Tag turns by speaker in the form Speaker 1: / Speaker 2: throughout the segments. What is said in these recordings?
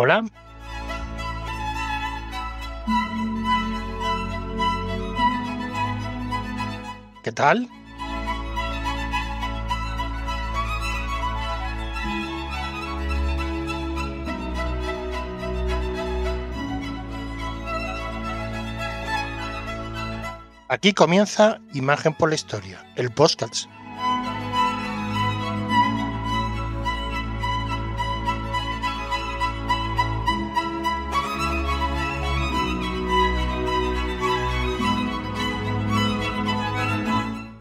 Speaker 1: Hola. ¿Qué tal? Aquí comienza Imagen por la Historia, el podcast.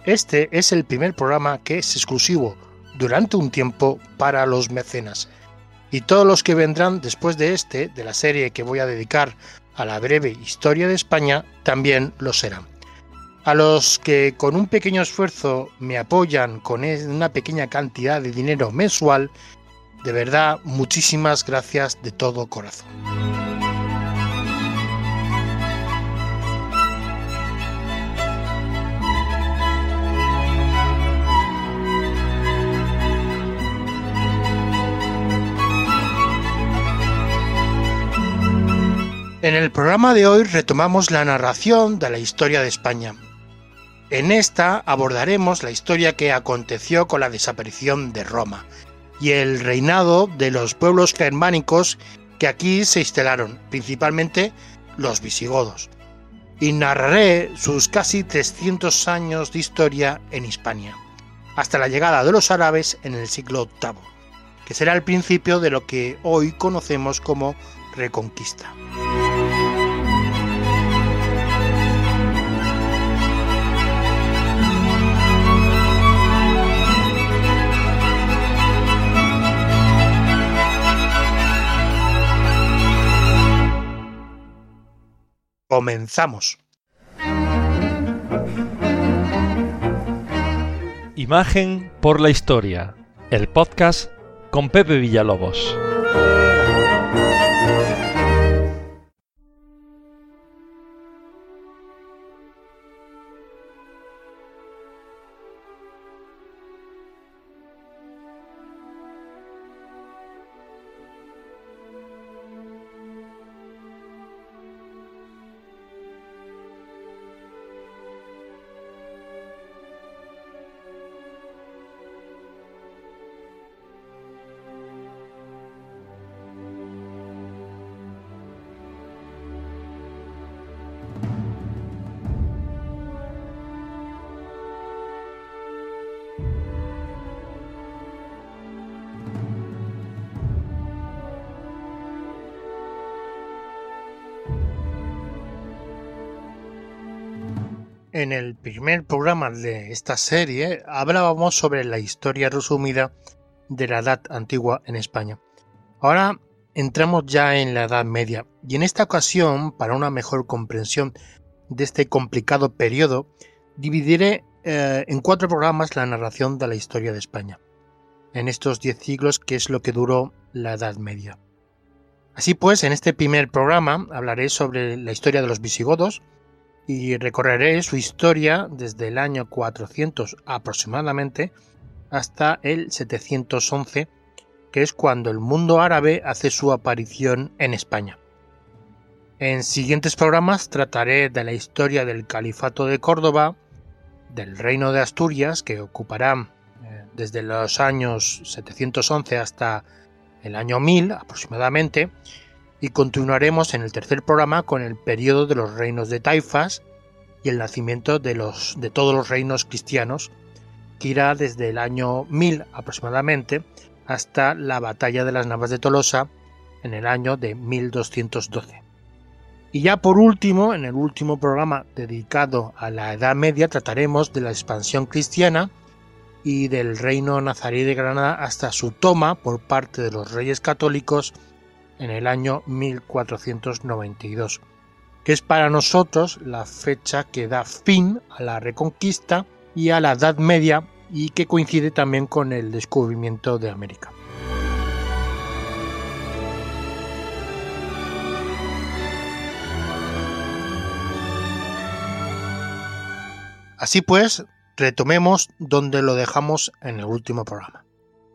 Speaker 1: Este es el primer programa que es exclusivo durante un tiempo para los mecenas. Y todos los que vendrán después de este, de la serie que voy a dedicar a la breve historia de España, también lo serán. A los que con un pequeño esfuerzo me apoyan con una pequeña cantidad de dinero mensual, de verdad muchísimas gracias de todo corazón. En el programa de hoy retomamos la narración de la historia de España. En esta abordaremos la historia que aconteció con la desaparición de Roma y el reinado de los pueblos germánicos que aquí se instalaron, principalmente los visigodos. Y narraré sus casi 300 años de historia en Hispania, hasta la llegada de los árabes en el siglo VIII, que será el principio de lo que hoy conocemos como Reconquista. Comenzamos.
Speaker 2: Imagen por la historia, el podcast con Pepe Villalobos.
Speaker 1: En el primer programa de esta serie hablábamos sobre la historia resumida de la Edad Antigua en España. Ahora entramos ya en la Edad Media y en esta ocasión, para una mejor comprensión de este complicado periodo, dividiré eh, en cuatro programas la narración de la historia de España, en estos diez siglos que es lo que duró la Edad Media. Así pues, en este primer programa hablaré sobre la historia de los visigodos, y recorreré su historia desde el año 400 aproximadamente hasta el 711, que es cuando el mundo árabe hace su aparición en España. En siguientes programas trataré de la historia del Califato de Córdoba, del Reino de Asturias, que ocupará eh, desde los años 711 hasta el año 1000 aproximadamente, y continuaremos en el tercer programa con el periodo de los reinos de Taifas y el nacimiento de, los, de todos los reinos cristianos, que irá desde el año 1000 aproximadamente hasta la batalla de las Navas de Tolosa en el año de 1212. Y ya por último, en el último programa dedicado a la Edad Media, trataremos de la expansión cristiana y del reino nazarí de Granada hasta su toma por parte de los reyes católicos en el año 1492, que es para nosotros la fecha que da fin a la Reconquista y a la Edad Media y que coincide también con el descubrimiento de América. Así pues, retomemos donde lo dejamos en el último programa.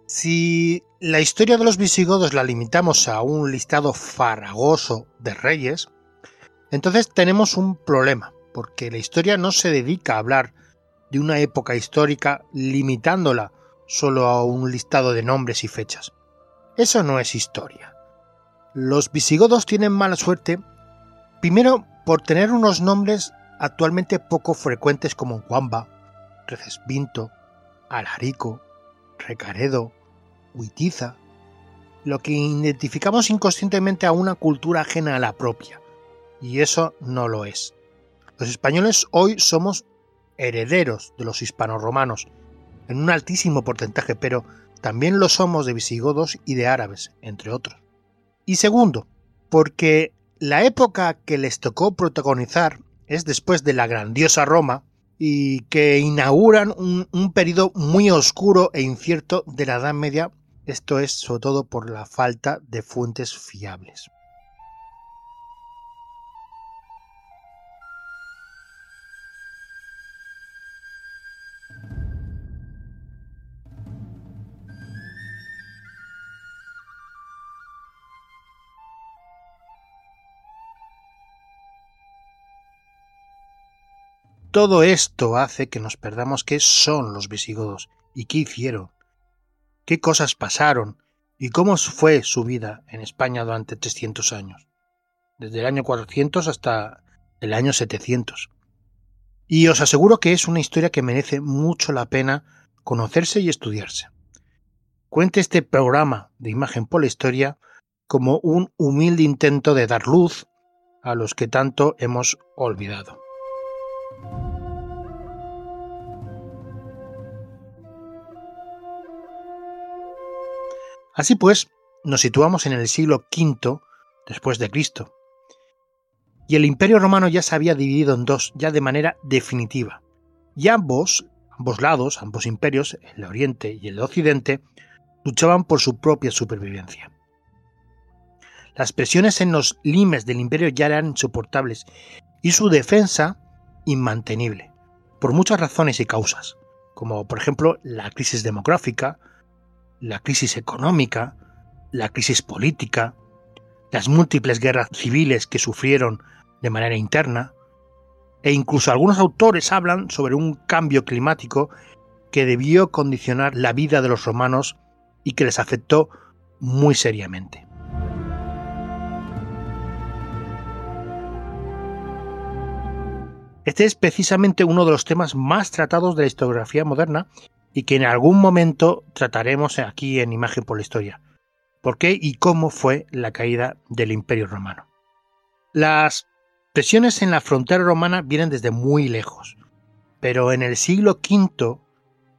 Speaker 1: Si la historia de los visigodos la limitamos a un listado farragoso de reyes, entonces tenemos un problema, porque la historia no se dedica a hablar de una época histórica limitándola solo a un listado de nombres y fechas. Eso no es historia. Los visigodos tienen mala suerte, primero por tener unos nombres actualmente poco frecuentes como Guamba, Recesvinto, Alarico, Recaredo, Huitiza, lo que identificamos inconscientemente a una cultura ajena a la propia, y eso no lo es. Los españoles hoy somos herederos de los hispanoromanos, en un altísimo porcentaje, pero también lo somos de visigodos y de árabes, entre otros. Y segundo, porque la época que les tocó protagonizar es después de la grandiosa Roma y que inauguran un, un periodo muy oscuro e incierto de la Edad Media, esto es sobre todo por la falta de fuentes fiables. Todo esto hace que nos perdamos qué son los visigodos y qué hicieron, qué cosas pasaron y cómo fue su vida en España durante 300 años, desde el año 400 hasta el año 700. Y os aseguro que es una historia que merece mucho la pena conocerse y estudiarse. Cuente este programa de imagen por la historia como un humilde intento de dar luz a los que tanto hemos olvidado. Así pues, nos situamos en el siglo V después de Cristo. Y el Imperio Romano ya se había dividido en dos, ya de manera definitiva. Y ambos, ambos lados, ambos imperios, el Oriente y el de Occidente, luchaban por su propia supervivencia. Las presiones en los limes del imperio ya eran insoportables y su defensa inmantenible, por muchas razones y causas, como por ejemplo la crisis demográfica, la crisis económica, la crisis política, las múltiples guerras civiles que sufrieron de manera interna, e incluso algunos autores hablan sobre un cambio climático que debió condicionar la vida de los romanos y que les afectó muy seriamente. Este es precisamente uno de los temas más tratados de la historiografía moderna y que en algún momento trataremos aquí en Imagen por la Historia. ¿Por qué y cómo fue la caída del Imperio Romano? Las presiones en la frontera romana vienen desde muy lejos, pero en el siglo V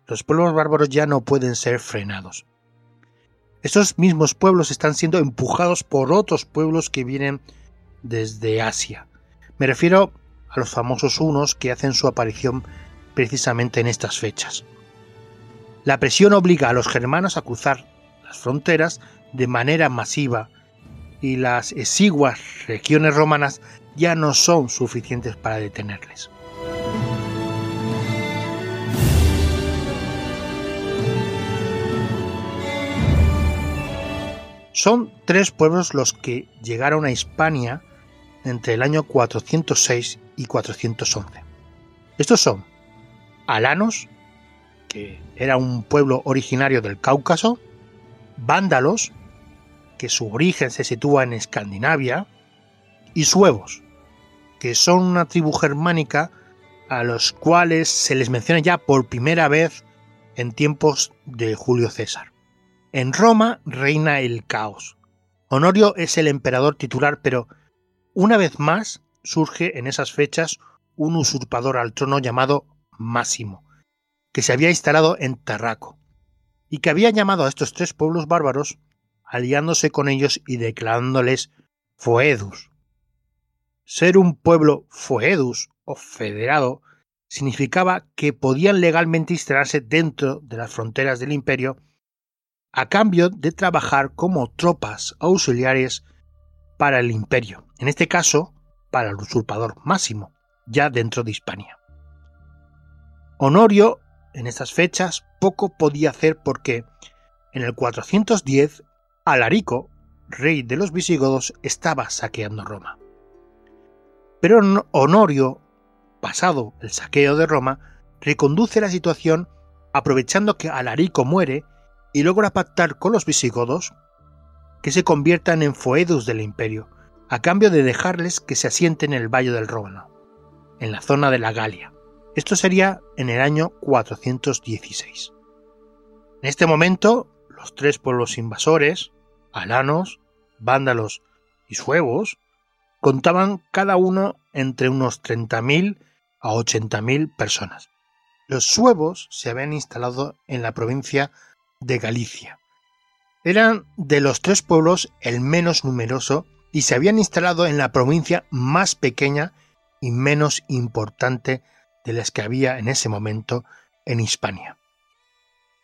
Speaker 1: los pueblos bárbaros ya no pueden ser frenados. Estos mismos pueblos están siendo empujados por otros pueblos que vienen desde Asia. Me refiero a los famosos hunos que hacen su aparición precisamente en estas fechas. La presión obliga a los germanos a cruzar las fronteras de manera masiva y las exiguas regiones romanas ya no son suficientes para detenerles. Son tres pueblos los que llegaron a Hispania entre el año 406 y 411. Estos son Alanos, que era un pueblo originario del Cáucaso, vándalos, que su origen se sitúa en Escandinavia, y suevos, que son una tribu germánica a los cuales se les menciona ya por primera vez en tiempos de Julio César. En Roma reina el caos. Honorio es el emperador titular, pero una vez más surge en esas fechas un usurpador al trono llamado Máximo, que se había instalado en Tarraco, y que había llamado a estos tres pueblos bárbaros, aliándose con ellos y declarándoles foedus. Ser un pueblo foedus o federado significaba que podían legalmente instalarse dentro de las fronteras del imperio a cambio de trabajar como tropas auxiliares para el imperio, en este caso para el usurpador Máximo, ya dentro de Hispania. Honorio en estas fechas poco podía hacer porque En el 410, Alarico, rey de los visigodos, estaba saqueando Roma. Pero Honorio, pasado el saqueo de Roma, reconduce la situación aprovechando que Alarico muere y logra pactar con los visigodos que se conviertan en foedus del imperio, a cambio de dejarles que se asienten en el Valle del Rómano, en la zona de la Galia. Esto sería en el año 416. En este momento, los tres pueblos invasores, alanos, vándalos y suevos, contaban cada uno entre unos 30.000 a 80.000 personas. Los suevos se habían instalado en la provincia de Galicia. Eran de los tres pueblos el menos numeroso y se habían instalado en la provincia más pequeña y menos importante de las que había en ese momento en Hispania.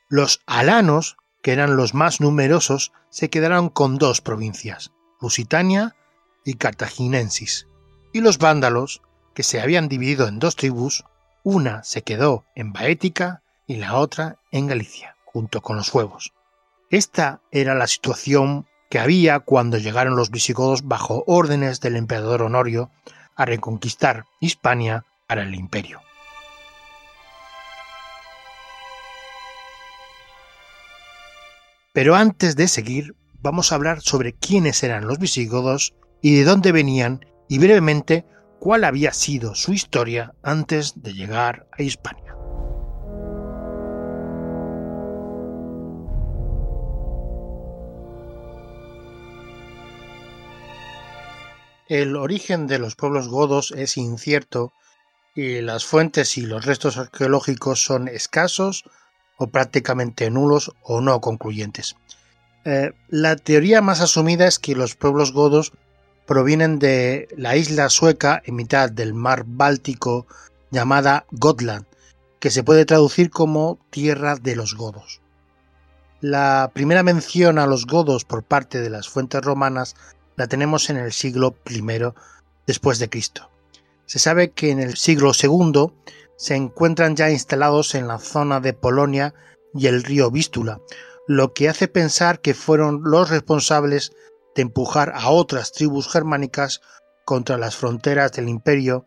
Speaker 1: Los alanos, que eran los más numerosos, se quedaron con dos provincias, Lusitania y Cartaginensis, y los vándalos, que se habían dividido en dos tribus, una se quedó en Baética y la otra en Galicia, junto con los huevos. Esta era la situación que había cuando llegaron los visigodos bajo órdenes del emperador Honorio a reconquistar Hispania para el imperio. Pero antes de seguir, vamos a hablar sobre quiénes eran los visigodos y de dónde venían y brevemente cuál había sido su historia antes de llegar a Hispania. El origen de los pueblos godos es incierto y las fuentes y los restos arqueológicos son escasos o prácticamente nulos o no concluyentes. Eh, la teoría más asumida es que los pueblos godos provienen de la isla sueca en mitad del mar Báltico llamada Gotland, que se puede traducir como tierra de los godos. La primera mención a los godos por parte de las fuentes romanas la tenemos en el siglo I después de Cristo. Se sabe que en el siglo II se encuentran ya instalados en la zona de Polonia y el río Vístula, lo que hace pensar que fueron los responsables de empujar a otras tribus germánicas contra las fronteras del imperio,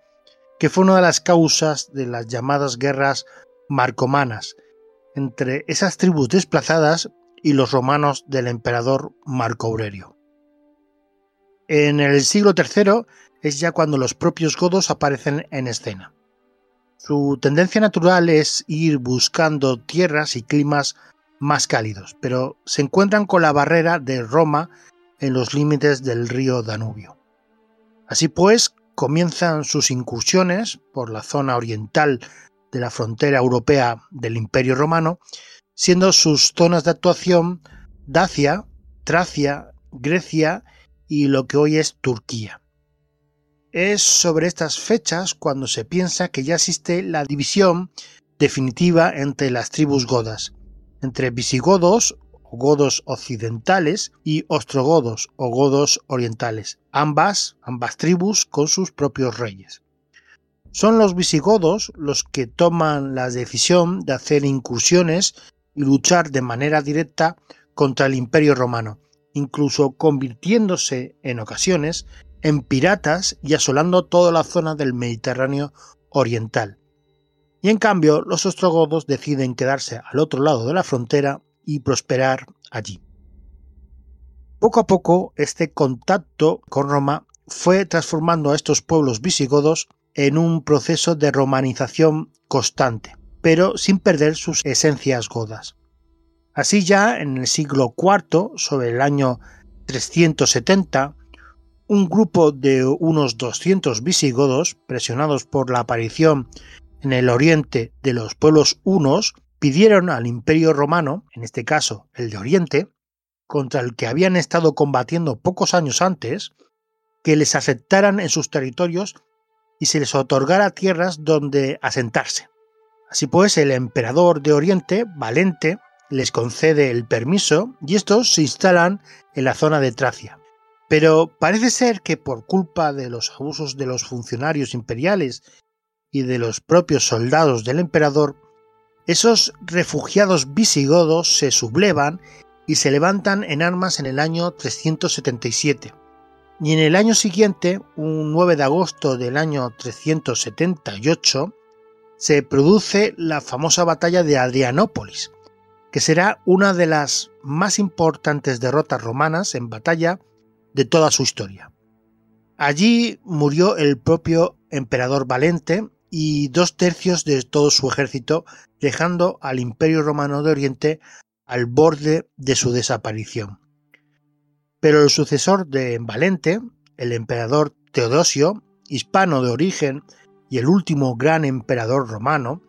Speaker 1: que fue una de las causas de las llamadas guerras marcomanas entre esas tribus desplazadas y los romanos del emperador Marco Aurelio. En el siglo III es ya cuando los propios godos aparecen en escena. Su tendencia natural es ir buscando tierras y climas más cálidos, pero se encuentran con la barrera de Roma en los límites del río Danubio. Así pues, comienzan sus incursiones por la zona oriental de la frontera europea del Imperio Romano, siendo sus zonas de actuación Dacia, Tracia, Grecia y lo que hoy es Turquía. Es sobre estas fechas cuando se piensa que ya existe la división definitiva entre las tribus godas, entre visigodos o godos occidentales y ostrogodos o godos orientales, ambas, ambas tribus con sus propios reyes. Son los visigodos los que toman la decisión de hacer incursiones y luchar de manera directa contra el imperio romano, incluso convirtiéndose en ocasiones en piratas y asolando toda la zona del Mediterráneo oriental. Y en cambio, los ostrogodos deciden quedarse al otro lado de la frontera y prosperar allí. Poco a poco, este contacto con Roma fue transformando a estos pueblos visigodos en un proceso de romanización constante, pero sin perder sus esencias godas. Así ya en el siglo IV, sobre el año 370, un grupo de unos 200 visigodos, presionados por la aparición en el oriente de los pueblos hunos, pidieron al imperio romano, en este caso el de Oriente, contra el que habían estado combatiendo pocos años antes, que les aceptaran en sus territorios y se les otorgara tierras donde asentarse. Así pues, el emperador de Oriente, Valente, les concede el permiso y estos se instalan en la zona de Tracia. Pero parece ser que por culpa de los abusos de los funcionarios imperiales y de los propios soldados del emperador, esos refugiados visigodos se sublevan y se levantan en armas en el año 377. Y en el año siguiente, un 9 de agosto del año 378, se produce la famosa batalla de Adrianópolis, que será una de las más importantes derrotas romanas en batalla de toda su historia. Allí murió el propio emperador Valente y dos tercios de todo su ejército, dejando al Imperio Romano de Oriente al borde de su desaparición. Pero el sucesor de Valente, el emperador Teodosio, hispano de origen y el último gran emperador romano,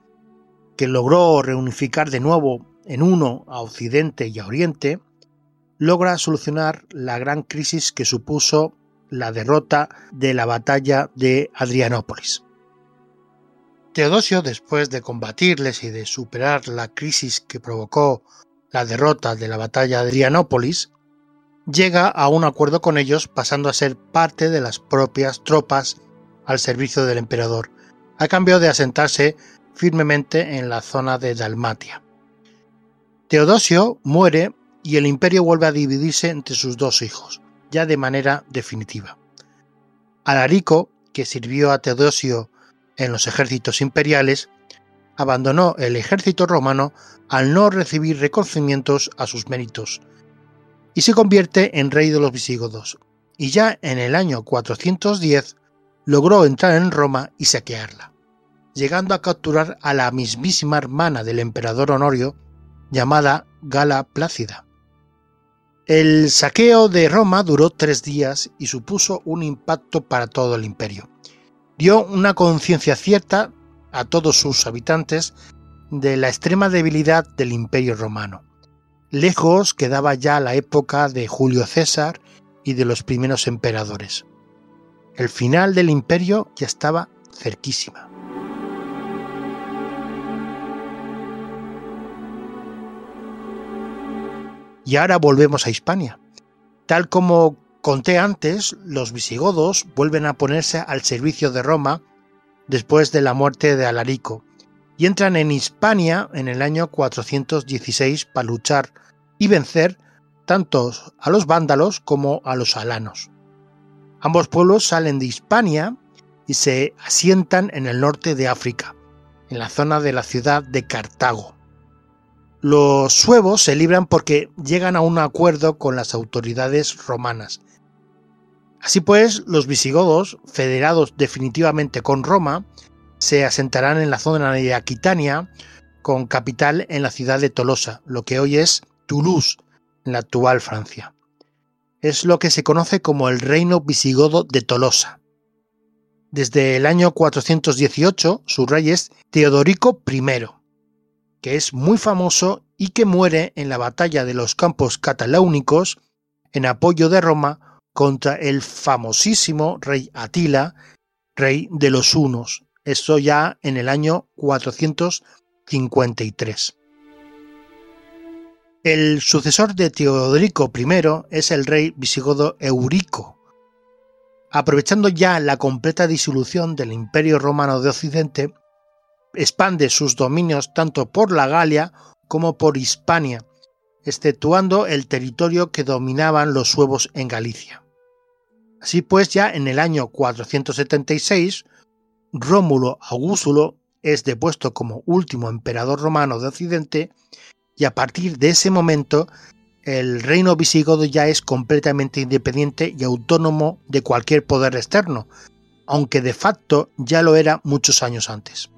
Speaker 1: que logró reunificar de nuevo en uno a Occidente y a Oriente, logra solucionar la gran crisis que supuso la derrota de la batalla de Adrianópolis. Teodosio, después de combatirles y de superar la crisis que provocó la derrota de la batalla de Adrianópolis, llega a un acuerdo con ellos pasando a ser parte de las propias tropas al servicio del emperador, a cambio de asentarse firmemente en la zona de Dalmatia. Teodosio muere y el imperio vuelve a dividirse entre sus dos hijos, ya de manera definitiva. Alarico, que sirvió a Teodosio en los ejércitos imperiales, abandonó el ejército romano al no recibir reconocimientos a sus méritos, y se convierte en rey de los visigodos, y ya en el año 410 logró entrar en Roma y saquearla, llegando a capturar a la mismísima hermana del emperador Honorio, llamada Gala Plácida. El saqueo de Roma duró tres días y supuso un impacto para todo el imperio. Dio una conciencia cierta a todos sus habitantes de la extrema debilidad del imperio romano. Lejos quedaba ya la época de Julio César y de los primeros emperadores. El final del imperio ya estaba cerquísima. Y ahora volvemos a Hispania. Tal como conté antes, los visigodos vuelven a ponerse al servicio de Roma después de la muerte de Alarico y entran en Hispania en el año 416 para luchar y vencer tanto a los vándalos como a los alanos. Ambos pueblos salen de Hispania y se asientan en el norte de África, en la zona de la ciudad de Cartago. Los suevos se libran porque llegan a un acuerdo con las autoridades romanas. Así pues, los visigodos, federados definitivamente con Roma, se asentarán en la zona de Aquitania, con capital en la ciudad de Tolosa, lo que hoy es Toulouse, en la actual Francia. Es lo que se conoce como el reino visigodo de Tolosa. Desde el año 418 su rey es Teodorico I que es muy famoso y que muere en la batalla de los campos cataláunicos en apoyo de Roma contra el famosísimo rey Atila, rey de los hunos, esto ya en el año 453. El sucesor de Teodorico I es el rey visigodo Eurico. Aprovechando ya la completa disolución del Imperio Romano de Occidente, expande sus dominios tanto por la Galia como por Hispania, exceptuando el territorio que dominaban los suevos en Galicia. Así pues, ya en el año 476, Rómulo Augustulo es depuesto como último emperador romano de Occidente y a partir de ese momento el reino visigodo ya es completamente independiente y autónomo de cualquier poder externo, aunque de facto ya lo era muchos años antes.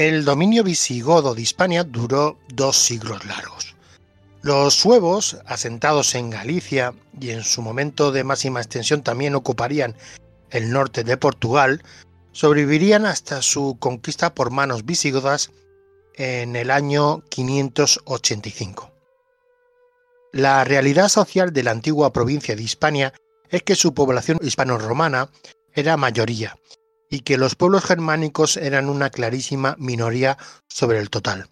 Speaker 1: El dominio visigodo de Hispania duró dos siglos largos. Los suevos, asentados en Galicia y en su momento de máxima extensión también ocuparían el norte de Portugal, sobrevivirían hasta su conquista por manos visigodas en el año 585. La realidad social de la antigua provincia de Hispania es que su población hispano-romana era mayoría y que los pueblos germánicos eran una clarísima minoría sobre el total.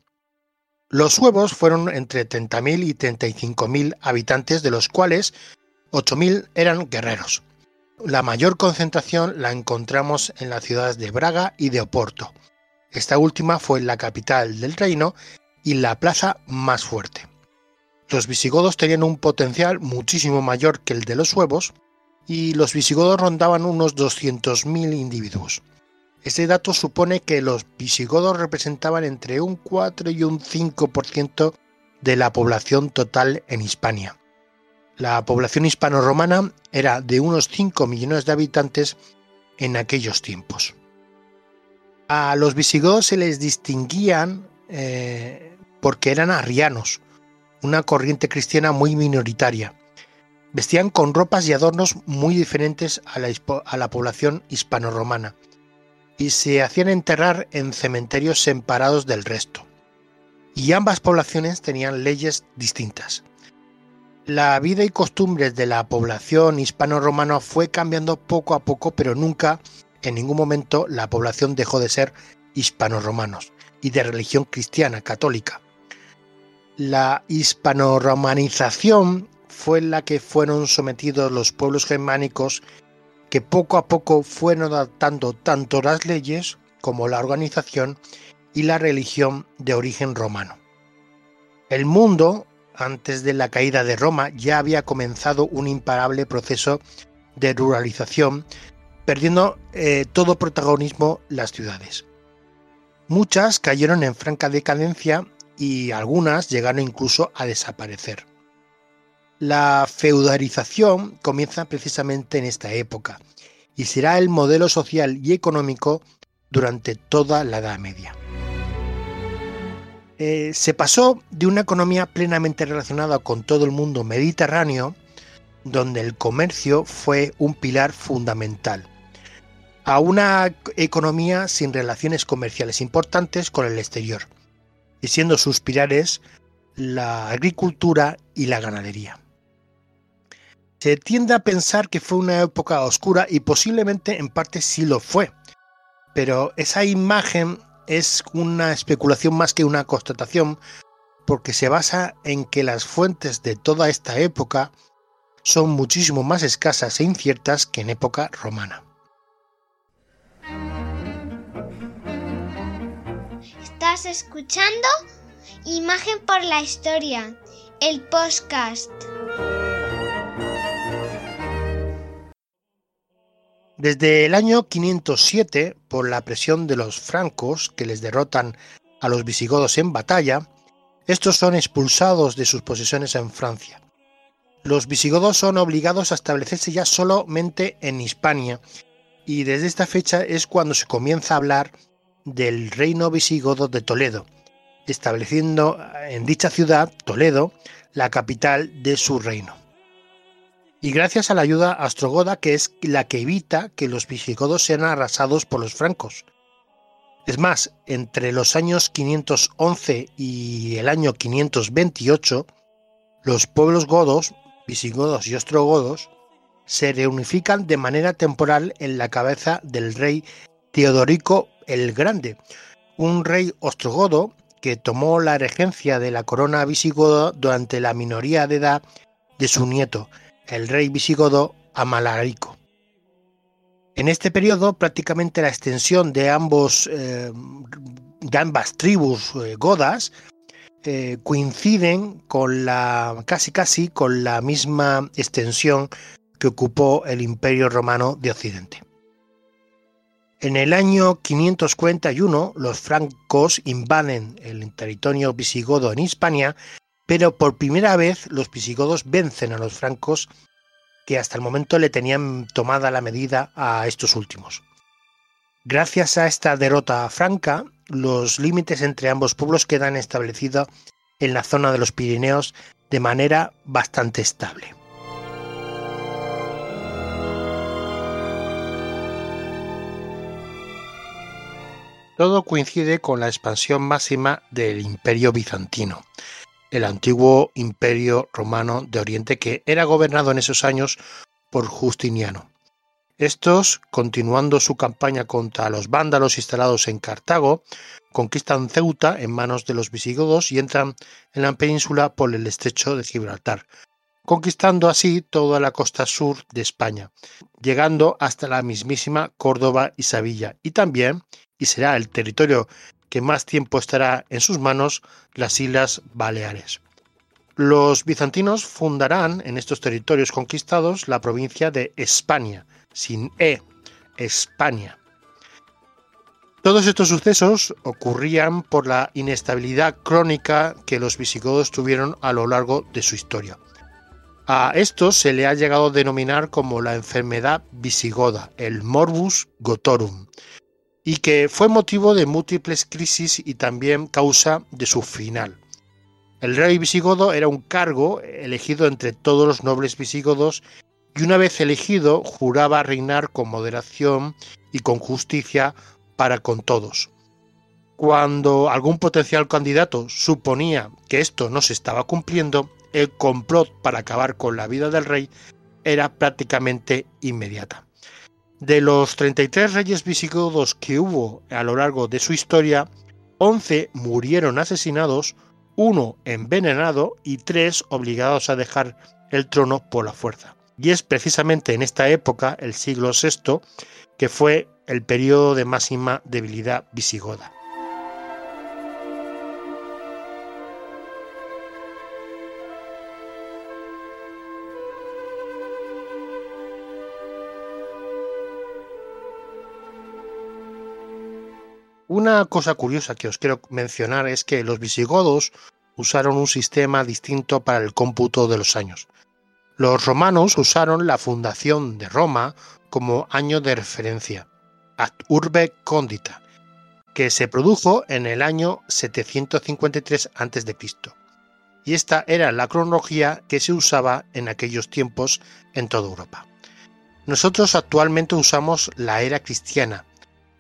Speaker 1: Los suevos fueron entre 30.000 y 35.000 habitantes, de los cuales 8.000 eran guerreros. La mayor concentración la encontramos en las ciudades de Braga y de Oporto. Esta última fue la capital del reino y la plaza más fuerte. Los visigodos tenían un potencial muchísimo mayor que el de los suevos y los visigodos rondaban unos 200.000 individuos. Este dato supone que los visigodos representaban entre un 4 y un 5% de la población total en Hispania. La población hispano-romana era de unos 5 millones de habitantes en aquellos tiempos. A los visigodos se les distinguían eh, porque eran arrianos, una corriente cristiana muy minoritaria. Vestían con ropas y adornos muy diferentes a la, a la población hispano-romana y se hacían enterrar en cementerios separados del resto. Y ambas poblaciones tenían leyes distintas. La vida y costumbres de la población hispano-romana fue cambiando poco a poco, pero nunca, en ningún momento, la población dejó de ser hispano-romanos y de religión cristiana católica. La hispano-romanización fue la que fueron sometidos los pueblos germánicos que poco a poco fueron adaptando tanto las leyes como la organización y la religión de origen romano. El mundo, antes de la caída de Roma, ya había comenzado un imparable proceso de ruralización, perdiendo eh, todo protagonismo las ciudades. Muchas cayeron en franca decadencia y algunas llegaron incluso a desaparecer. La feudalización comienza precisamente en esta época y será el modelo social y económico durante toda la Edad Media. Eh, se pasó de una economía plenamente relacionada con todo el mundo mediterráneo, donde el comercio fue un pilar fundamental, a una economía sin relaciones comerciales importantes con el exterior, y siendo sus pilares la agricultura y la ganadería. Se tiende a pensar que fue una época oscura y posiblemente en parte sí lo fue, pero esa imagen es una especulación más que una constatación porque se basa en que las fuentes de toda esta época son muchísimo más escasas e inciertas que en época romana.
Speaker 3: Estás escuchando Imagen por la Historia, el podcast.
Speaker 1: Desde el año 507, por la presión de los francos que les derrotan a los visigodos en batalla, estos son expulsados de sus posesiones en Francia. Los visigodos son obligados a establecerse ya solamente en Hispania, y desde esta fecha es cuando se comienza a hablar del reino visigodo de Toledo, estableciendo en dicha ciudad, Toledo, la capital de su reino y gracias a la ayuda astrogoda que es la que evita que los visigodos sean arrasados por los francos. Es más, entre los años 511 y el año 528, los pueblos godos, visigodos y ostrogodos, se reunifican de manera temporal en la cabeza del rey Teodorico el Grande, un rey ostrogodo que tomó la regencia de la corona visigoda durante la minoría de edad de su nieto, el rey visigodo Amalarico. En este periodo, prácticamente la extensión de, ambos, eh, de ambas tribus eh, godas eh, coinciden con la casi casi con la misma extensión que ocupó el Imperio Romano de Occidente. En el año 541 los francos invaden el territorio visigodo en Hispania pero por primera vez los visigodos vencen a los francos que hasta el momento le tenían tomada la medida a estos últimos. Gracias a esta derrota franca, los límites entre ambos pueblos quedan establecidos en la zona de los Pirineos de manera bastante estable. Todo coincide con la expansión máxima del imperio bizantino, el antiguo imperio romano de Oriente que era gobernado en esos años por Justiniano. Estos, continuando su campaña contra los vándalos instalados en Cartago, conquistan Ceuta en manos de los visigodos y entran en la península por el estrecho de Gibraltar, conquistando así toda la costa sur de España, llegando hasta la mismísima Córdoba y Sevilla, y también, y será el territorio que más tiempo estará en sus manos, las Islas Baleares. Los bizantinos fundarán en estos territorios conquistados la provincia de España, sin E, España. Todos estos sucesos ocurrían por la inestabilidad crónica que los visigodos tuvieron a lo largo de su historia. A esto se le ha llegado a denominar como la enfermedad visigoda, el morbus gotorum, y que fue motivo de múltiples crisis y también causa de su final. El rey visigodo era un cargo elegido entre todos los nobles visigodos y una vez elegido juraba reinar con moderación y con justicia para con todos. Cuando algún potencial candidato suponía que esto no se estaba cumpliendo, el complot para acabar con la vida del rey era prácticamente inmediata. De los 33 reyes visigodos que hubo a lo largo de su historia, 11 murieron asesinados, uno envenenado y tres obligados a dejar el trono por la fuerza. Y es precisamente en esta época, el siglo VI, que fue el periodo de máxima debilidad visigoda. Una cosa curiosa que os quiero mencionar es que los visigodos usaron un sistema distinto para el cómputo de los años. Los romanos usaron la fundación de Roma como año de referencia, ad urbe condita, que se produjo en el año 753 a.C. Y esta era la cronología que se usaba en aquellos tiempos en toda Europa. Nosotros actualmente usamos la era cristiana,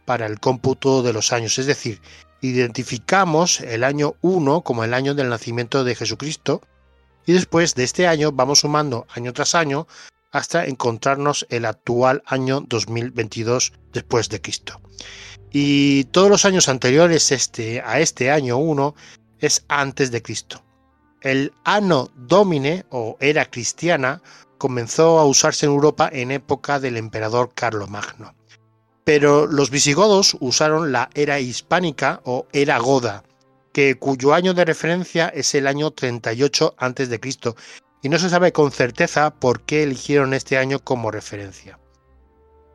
Speaker 1: para el cómputo de los años, es decir, identificamos el año 1 como el año del nacimiento de Jesucristo y después de este año vamos sumando año tras año hasta encontrarnos el actual año 2022 después de Cristo. Y todos los años anteriores este, a este año 1 es antes de Cristo. El Anno Domine o era cristiana comenzó a usarse en Europa en época del emperador Carlomagno pero los visigodos usaron la era hispánica o era goda, que cuyo año de referencia es el año 38 a.C., y no se sabe con certeza por qué eligieron este año como referencia.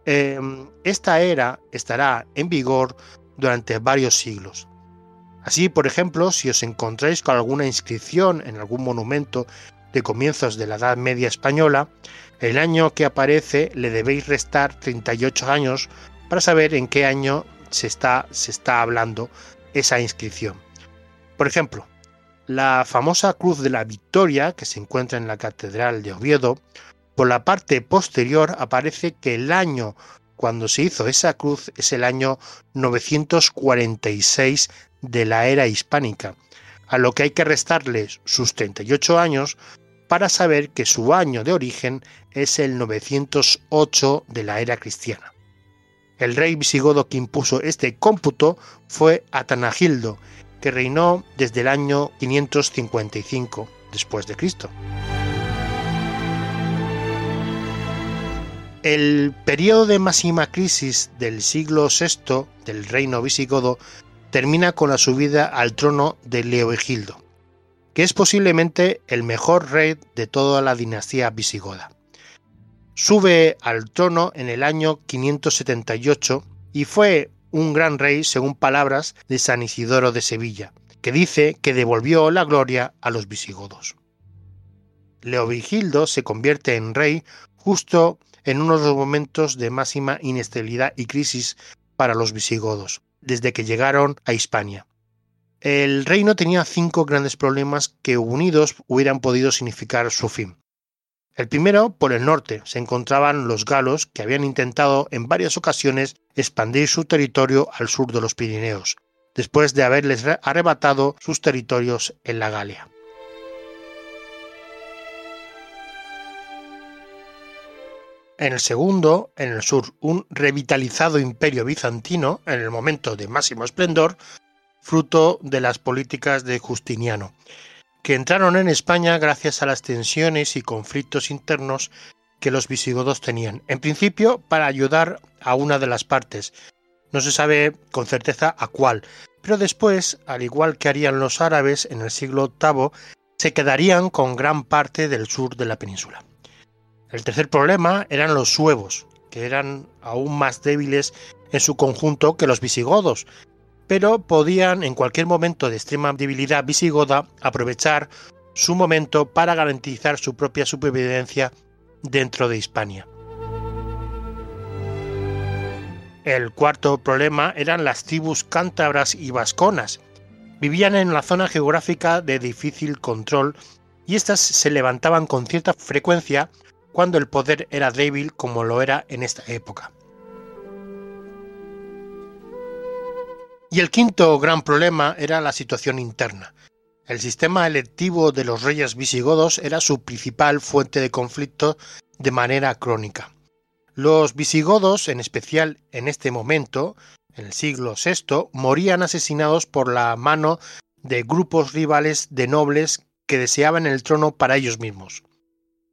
Speaker 1: Em, esta era estará en vigor durante varios siglos. Así, por ejemplo, si os encontráis con alguna inscripción en algún monumento de comienzos de la Edad Media española, el año que aparece le debéis restar 38 años para saber en qué año se está, se está hablando esa inscripción. Por ejemplo, la famosa Cruz de la Victoria, que se encuentra en la Catedral de Oviedo, por la parte posterior aparece que el año cuando se hizo esa cruz es el año 946 de la era hispánica, a lo que hay que restarle sus 38 años para saber que su año de origen es el 908 de la era cristiana. El rey visigodo que impuso este cómputo fue Atanagildo, que reinó desde el año 555 después de Cristo. El periodo de máxima crisis del siglo VI del reino visigodo termina con la subida al trono de Leovigildo, que es posiblemente el mejor rey de toda la dinastía visigoda. Sube al trono en el año 578 y fue un gran rey según palabras de San Isidoro de Sevilla, que dice que devolvió la gloria a los visigodos. Leovigildo se convierte en rey justo en uno de los momentos de máxima inestabilidad y crisis para los visigodos, desde que llegaron a Hispania. El reino tenía cinco grandes problemas que unidos hubieran podido significar su fin. El primero, por el norte, se encontraban los galos que habían intentado en varias ocasiones expandir su territorio al sur de los Pirineos, después de haberles arrebatado sus territorios en la Galia. En el segundo, en el sur, un revitalizado imperio bizantino en el momento de máximo esplendor, fruto de las políticas de Justiniano, que entraron en España gracias a las tensiones y conflictos internos que los visigodos tenían. En principio, para ayudar a una de las partes. No se sabe con certeza a cuál, pero después, al igual que harían los árabes en el siglo VIII, se quedarían con gran parte del sur de la península. El tercer problema eran los suevos, que eran aún más débiles en su conjunto que los visigodos, pero podían en cualquier momento de extrema debilidad visigoda aprovechar su momento para garantizar su propia supervivencia dentro de Hispania. El cuarto problema eran las tribus cántabras y vasconas. Vivían en la zona geográfica de difícil control y éstas se levantaban con cierta frecuencia cuando el poder era débil como lo era en esta época. Y el quinto gran problema era la situación interna. El sistema electivo de los reyes visigodos era su principal fuente de conflicto de manera crónica. Los visigodos, en especial en este momento, en el siglo VI, morían asesinados por la mano de grupos rivales de nobles que deseaban el trono para ellos mismos.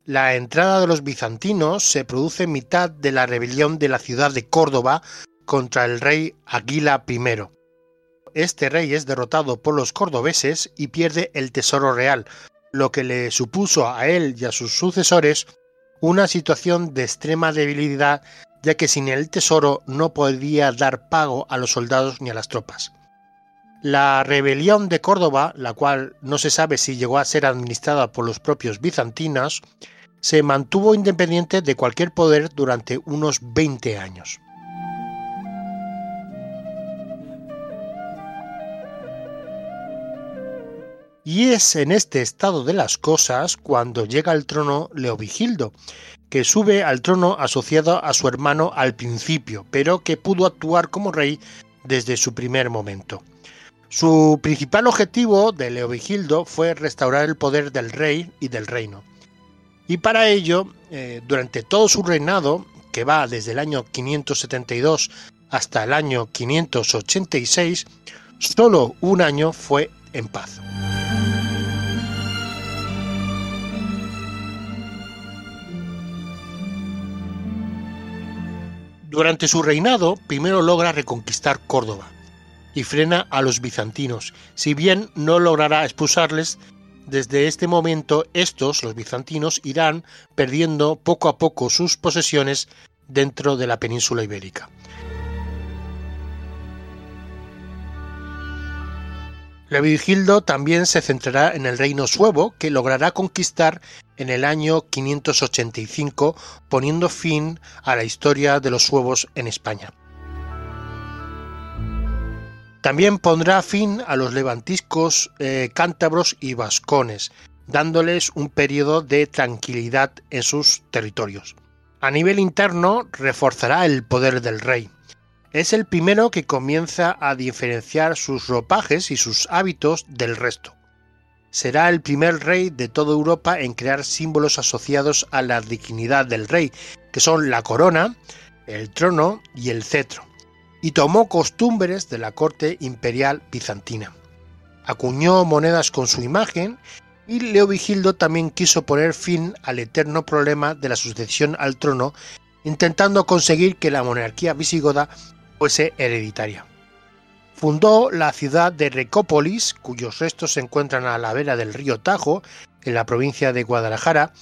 Speaker 1: La entrada de los bizantinos se produce en mitad de la rebelión de la ciudad de Córdoba contra el rey Aguila I, este rey es derrotado por los cordobeses y pierde el tesoro real, lo que le supuso a él y a sus sucesores una situación de extrema debilidad, ya que sin el tesoro no podía dar pago a los soldados ni a las tropas. La rebelión de Córdoba, la cual no se sabe si llegó a ser administrada por los propios bizantinos, se mantuvo independiente de cualquier poder durante unos 20 años. Y es en este estado de las cosas cuando llega al trono Leovigildo, que sube al trono asociado a su hermano al principio, pero que pudo actuar como rey desde su primer momento. Su principal objetivo de Leovigildo fue restaurar el poder del rey y del reino. Y para ello, eh, durante todo su reinado, que va desde el año 572 hasta el año 586, solo un año fue en paz. Durante su reinado, primero logra reconquistar Córdoba y frena a los bizantinos, si bien no logrará expulsarles. Desde este momento, estos, los bizantinos, irán perdiendo poco a poco sus posesiones dentro de la península ibérica. Leovigildo también se centrará en el reino suevo, que logrará conquistar en el año 585, poniendo fin a la historia de los suevos en España. También pondrá fin a los levantiscos eh, cántabros y vascones, dándoles un periodo de tranquilidad en sus territorios. A nivel interno, reforzará el poder del rey es el primero que comienza a diferenciar sus ropajes y sus hábitos del resto. Será el primer rey de toda Europa en crear símbolos asociados a la dignidad del rey, que son la corona, el trono y el cetro, y tomó costumbres de la corte imperial bizantina. Acuñó monedas con su imagen y Leovigildo también quiso poner fin al eterno problema de la sucesión al trono, intentando conseguir que la monarquía visigoda fuese hereditaria. Fundó la ciudad de Recópolis, cuyos restos se encuentran a la vera del río Tajo, en la provincia de Guadalajara,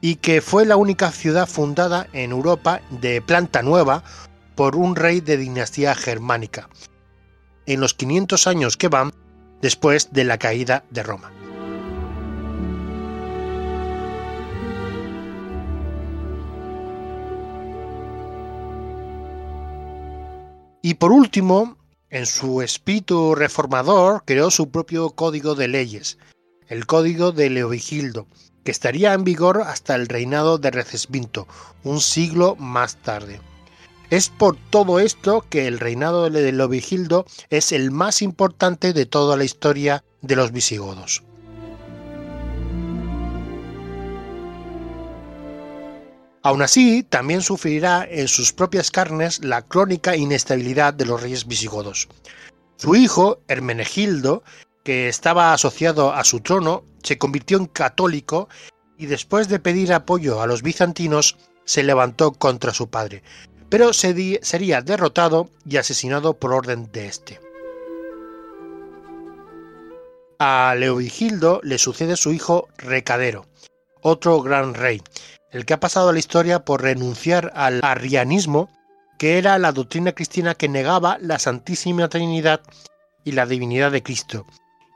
Speaker 1: y que fue la única ciudad fundada en Europa de planta nueva por un rey de dinastía germánica, en los 500 años que van después de la caída de Roma. Y por último, en su espíritu reformador, creó su propio código de leyes, el Código de Leovigildo, que estaría en vigor hasta el reinado de Recesvinto, un siglo más tarde. Es por todo esto que el reinado de Leovigildo es el más importante de toda la historia de los visigodos. Aún así, también sufrirá en sus propias carnes la crónica inestabilidad de los reyes visigodos. Su hijo, Hermenegildo, que estaba asociado a su trono, se convirtió en católico y después de pedir apoyo a los bizantinos se levantó contra su padre, pero sería derrotado y asesinado por orden de este. A Leovigildo le sucede su hijo Recadero, otro gran rey, el que ha pasado a la historia por renunciar al arrianismo, que era la doctrina cristiana que negaba la Santísima Trinidad y la divinidad de Cristo,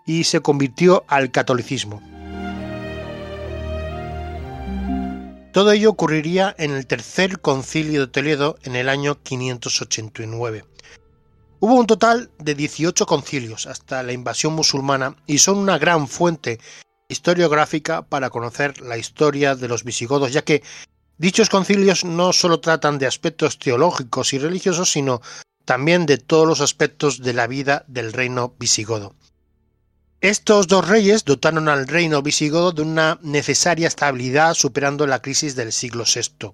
Speaker 1: y se convirtió al catolicismo. Todo ello ocurriría en el tercer concilio de Toledo en el año 589. Hubo un total de 18 concilios hasta la invasión musulmana y son una gran fuente historiográfica para conocer la historia de los visigodos, ya que dichos concilios no solo tratan de aspectos teológicos y religiosos, sino también de todos los aspectos de la vida del reino visigodo. Estos dos reyes dotaron al reino visigodo de una necesaria estabilidad superando la crisis del siglo VI.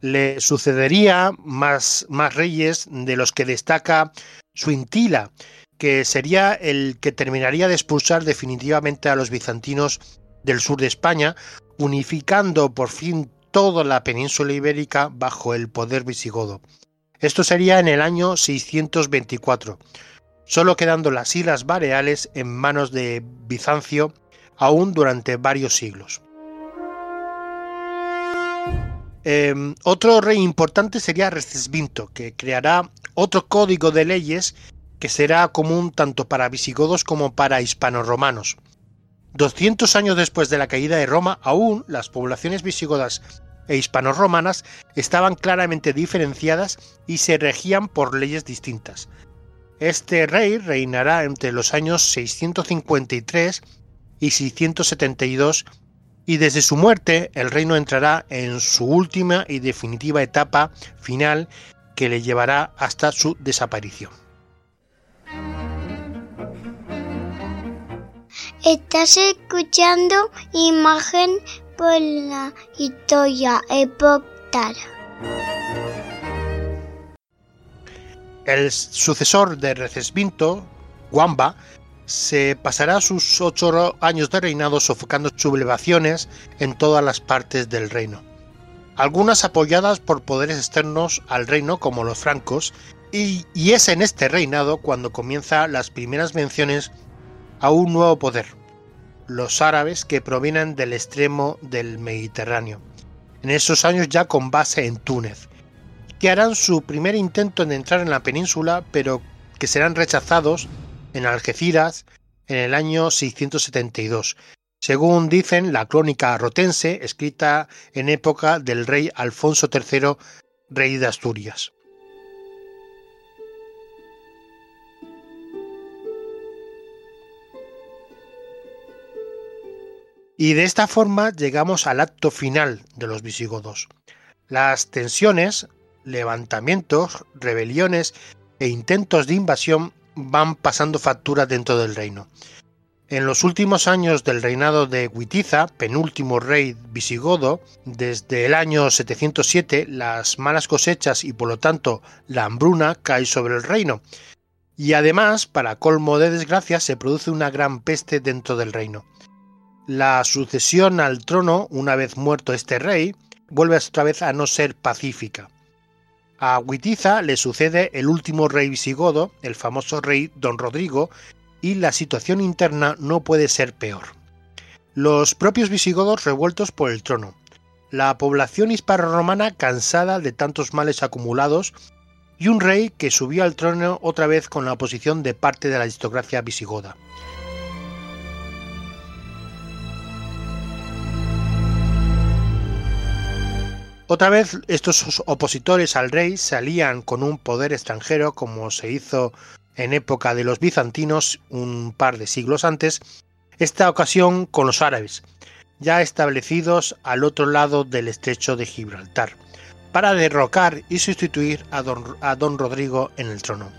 Speaker 1: Le sucedería más, más reyes de los que destaca Suintila, que sería el que terminaría de expulsar definitivamente a los bizantinos del sur de España, unificando por fin toda la península ibérica bajo el poder visigodo. Esto sería en el año 624, solo quedando las Islas Baleares en manos de Bizancio aún durante varios siglos. Em, otro rey importante sería Recesvinto, que creará otro código de leyes que será común tanto para visigodos como para hispanoromanos. 200 años después de la caída de Roma, aún las poblaciones visigodas e hispano-romanas estaban claramente diferenciadas y se regían por leyes distintas. Este rey reinará entre los años 653 y 672 y desde su muerte el reino entrará en su última y definitiva etapa final que le llevará hasta su desaparición.
Speaker 3: Estás escuchando imagen por la historia
Speaker 1: El sucesor de Recesvinto, Wamba, se pasará sus ocho años de reinado sofocando sublevaciones en todas las partes del reino, algunas apoyadas por poderes externos al reino como los francos, y, y es en este reinado cuando comienza las primeras menciones a un nuevo poder, los árabes que provienen del extremo del Mediterráneo, en esos años ya con base en Túnez, que harán su primer intento en entrar en la península, pero que serán rechazados en Algeciras en el año 672, según dicen la crónica rotense escrita en época del rey Alfonso III, rey de Asturias. Y de esta forma llegamos al acto final de los visigodos. Las tensiones, levantamientos, rebeliones e intentos de invasión van pasando factura dentro del reino. En los últimos años del reinado de Huitiza, penúltimo rey visigodo, desde el año 707 las malas cosechas y por lo tanto la hambruna cae sobre el reino. Y además, para colmo de desgracia, se produce una gran peste dentro del reino. La sucesión al trono, una vez muerto este rey, vuelve otra vez a no ser pacífica. A Huitiza le sucede el último rey visigodo, el famoso rey Don Rodrigo, y la situación interna no puede ser peor. Los propios visigodos revueltos por el trono, la población hispano-romana cansada de tantos males acumulados y un rey que subió al trono otra vez con la oposición de parte de la aristocracia visigoda. Otra vez estos opositores al rey salían con un poder extranjero como se hizo en época de los bizantinos un par de siglos antes, esta ocasión con los árabes, ya establecidos al otro lado del estrecho de Gibraltar, para derrocar y sustituir a don, a don Rodrigo en el trono.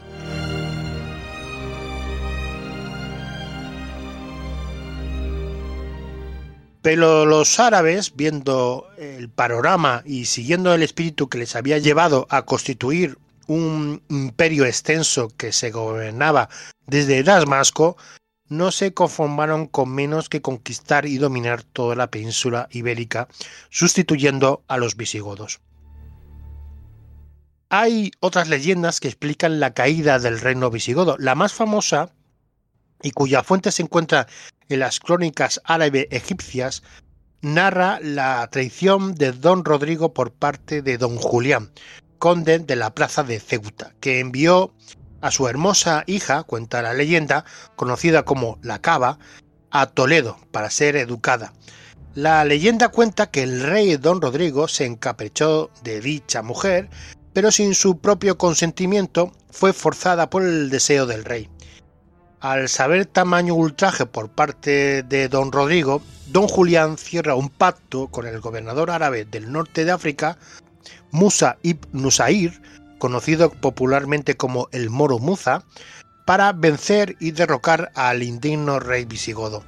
Speaker 1: Pero los árabes, viendo el panorama y siguiendo el espíritu que les había llevado a constituir un imperio extenso que se gobernaba desde Damasco, no se conformaron con menos que conquistar y dominar toda la península ibérica, sustituyendo a los visigodos. Hay otras leyendas que explican la caída del reino visigodo. La más famosa, y cuya fuente se encuentra en las crónicas árabe-egipcias, narra la traición de don Rodrigo por parte de don Julián, conde de la plaza de Ceuta, que envió a su hermosa hija, cuenta la leyenda, conocida como la Cava, a Toledo para ser educada. La leyenda cuenta que el rey don Rodrigo se encaprichó de dicha mujer, pero sin su propio consentimiento fue forzada por el deseo del rey. Al saber tamaño ultraje por parte de don Rodrigo, don Julián cierra un pacto con el gobernador árabe del norte de África, Musa ibn Nusair, conocido popularmente como el Moro Muza, para vencer y derrocar al indigno rey visigodo.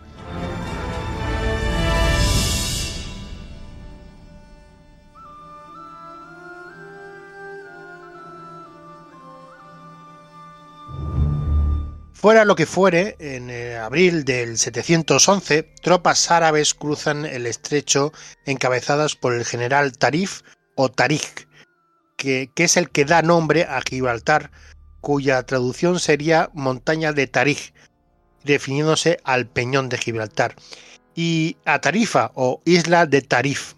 Speaker 1: Fuera lo que fuere, en eh, abril del 711, tropas árabes cruzan el estrecho encabezadas por el general Tarif o Tarik, que, es el que da nombre a Gibraltar, cuya traducción sería montaña de Tarij, definiéndose al peñón de Gibraltar, y a Tarifa o isla de Tarif.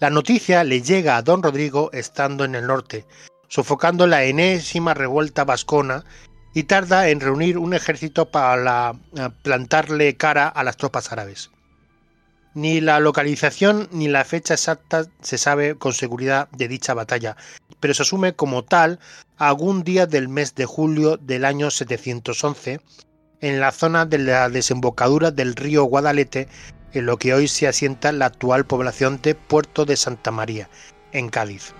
Speaker 1: La noticia le llega a don Rodrigo estando en el norte, sofocando la enésima revuelta vascona y tarda en reunir un ejército para eh, plantarle cara a las tropas árabes. Ni la localización ni la fecha exacta se sabe con seguridad de dicha batalla, pero se asume como tal algún día del mes de julio del año 711, en la zona de la desembocadura del río Guadalete, en lo que hoy se asienta la actual población de Puerto de Santa María, en Cádiz.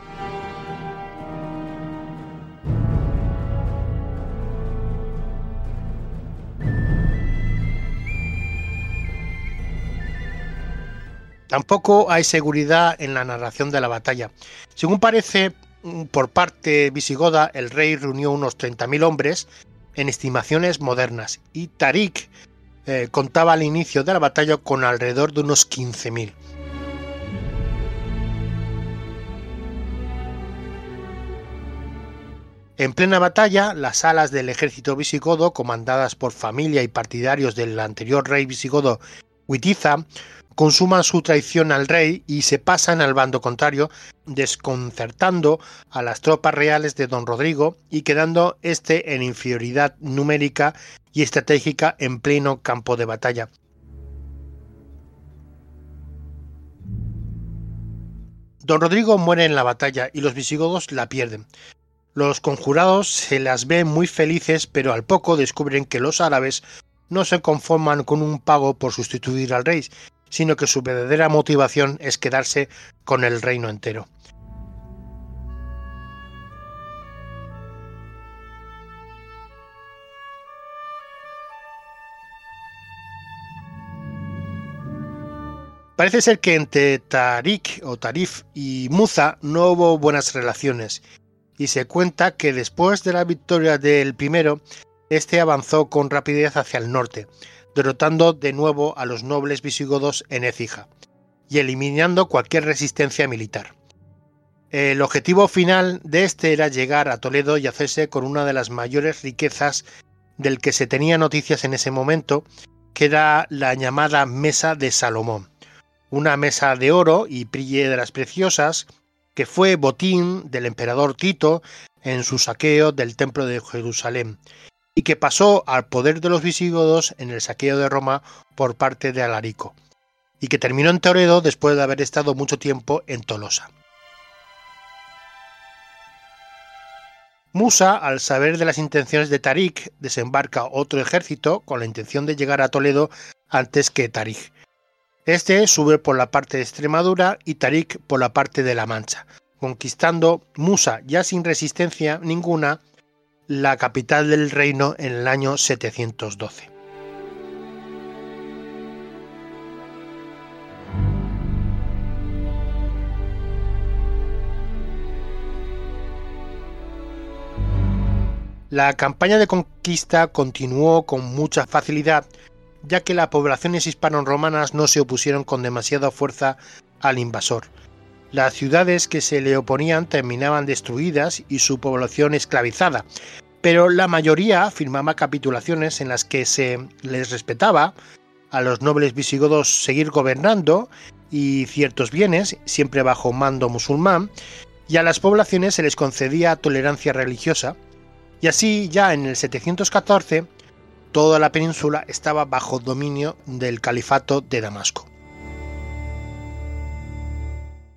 Speaker 1: Tampoco hay seguridad en la narración de la batalla. Según parece, mm, por parte visigoda, el rey reunió unos 30.000 hombres en estimaciones modernas y Tarik eh, contaba al inicio de la batalla con alrededor de unos 15.000. En plena batalla, las alas del ejército visigodo, comandadas por familia y partidarios del anterior rey visigodo Huitiza, consuman su traición al rey y se pasan al bando contrario, desconcertando a las tropas reales de don Rodrigo y quedando éste en inferioridad numérica y estratégica en pleno campo de batalla. Don Rodrigo muere en la batalla y los visigodos la pierden. Los conjurados se las ven muy felices, pero al poco descubren que los árabes no se conforman con un pago por sustituir al rey, sino que su verdadera motivación es quedarse con el reino entero. Parece ser que entre Tarik o Tarif y Muza no hubo buenas relaciones, y se cuenta que después de la victoria del primero, este avanzó con rapidez hacia el norte, derrotando de nuevo a los nobles visigodos en Écija y eliminando cualquier resistencia militar. El objetivo final de este era llegar a Toledo y hacerse con una de las mayores riquezas del que se tenía noticias en ese momento, que era la llamada Mesa de Salomón, una mesa de oro y piedras preciosas que fue botín del emperador Tito en su saqueo del templo de Jerusalén y que pasó al poder de los visigodos en el saqueo de Roma por parte de Alarico, y que terminó en Toledo después de haber estado mucho tiempo en Tolosa. Musa, al saber de las intenciones de Tarik, desembarca otro ejército con la intención de llegar a Toledo antes que Tarik. Este sube por la parte de Extremadura y Tarik por la parte de La Mancha, conquistando Musa ya sin resistencia ninguna la capital del reino en el año 712. La campaña de conquista continuó con mucha facilidad, ya que las poblaciones hispano-romanas no se opusieron con demasiada fuerza al invasor. Las ciudades que se le oponían terminaban destruidas y su población esclavizada, pero la mayoría firmaba capitulaciones en las que se les respetaba a los nobles visigodos seguir gobernando y ciertos bienes, siempre bajo mando musulmán, y a las poblaciones se les concedía tolerancia religiosa, y así ya en el 714 toda la península estaba bajo dominio del califato de Damasco.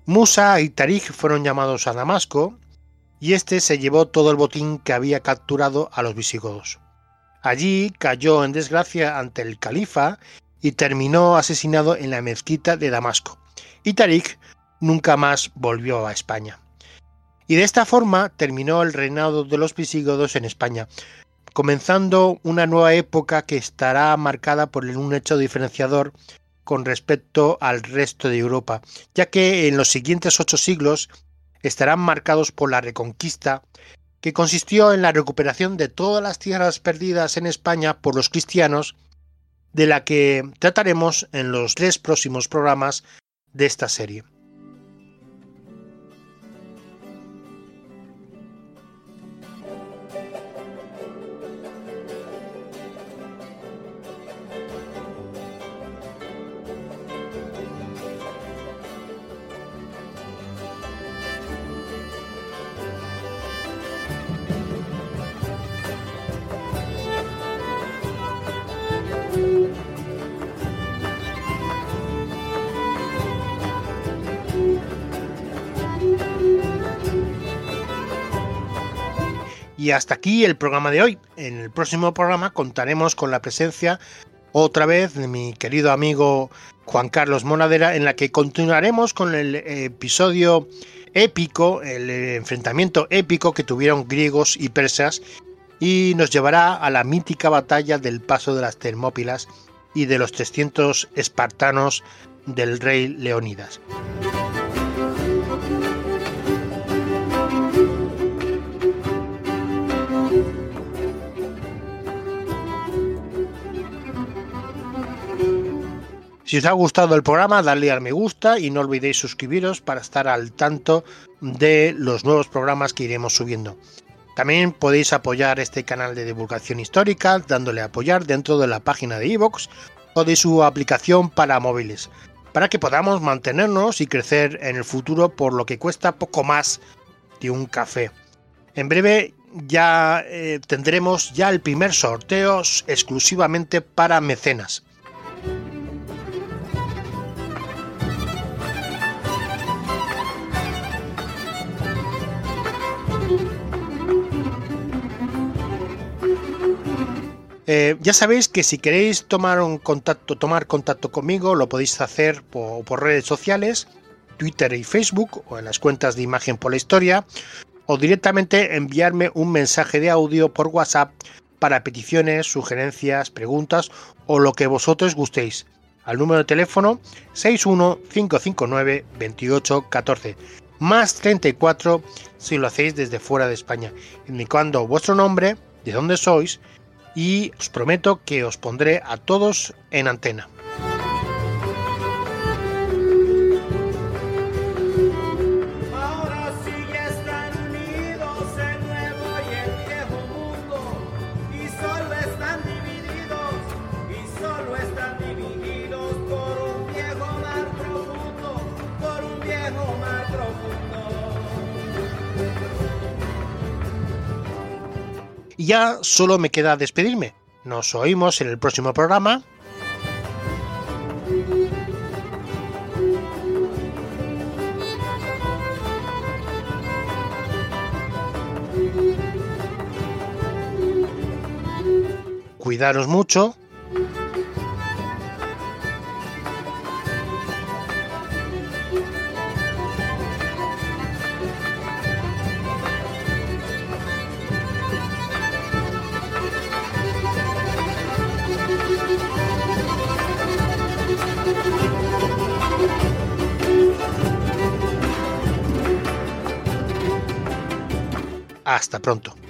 Speaker 1: Musa y Tarik fueron llamados a Damasco y este se llevó todo el botín que había capturado a los visigodos. Allí cayó en desgracia ante el califa y terminó asesinado en la mezquita de Damasco. Y Tarik nunca más volvió a España. Y de esta forma terminó el reinado de los visigodos en España, comenzando una nueva época que estará marcada por un hecho diferenciador con respecto al resto de Europa, ya que en los siguientes ocho siglos estarán marcados por la reconquista, que consistió en la recuperación de todas las tierras perdidas en España por los cristianos, de la que trataremos en los tres próximos programas de esta serie. Y hasta aquí el programa de hoy. En el próximo programa contaremos con la presencia otra vez de mi querido amigo Juan Carlos Monadera, en la que continuaremos con el episodio épico, el enfrentamiento épico que tuvieron griegos y persas, y nos llevará a la mítica batalla del paso de las Termópilas y de los 300 espartanos del rey Leonidas. Si os ha gustado el programa, dadle al me gusta y no olvidéis suscribiros para estar al tanto de los nuevos programas que iremos subiendo. También podéis apoyar este canal de divulgación histórica dándole a apoyar dentro de la página de iVoox o de su aplicación para móviles, para que podamos mantenernos y crecer en el futuro por lo que cuesta poco más de un café. En breve ya eh, tendremos ya el primer sorteo exclusivamente para mecenas. Eh, ya sabéis que si queréis tomar contacto, conmigo, lo podéis hacer por, por, redes sociales, Twitter y Facebook, o en las cuentas de Imagen por la Historia, o directamente enviarme un mensaje de audio por WhatsApp para peticiones, sugerencias, preguntas o lo que vosotros gustéis. Al número de teléfono 615592814 más 34 si lo hacéis desde fuera de España, indicando vuestro nombre, de dónde sois y os prometo que os pondré a todos en antena. Ya solo me queda despedirme. Nos oímos en el próximo programa. Cuidaros mucho. Hasta pronto.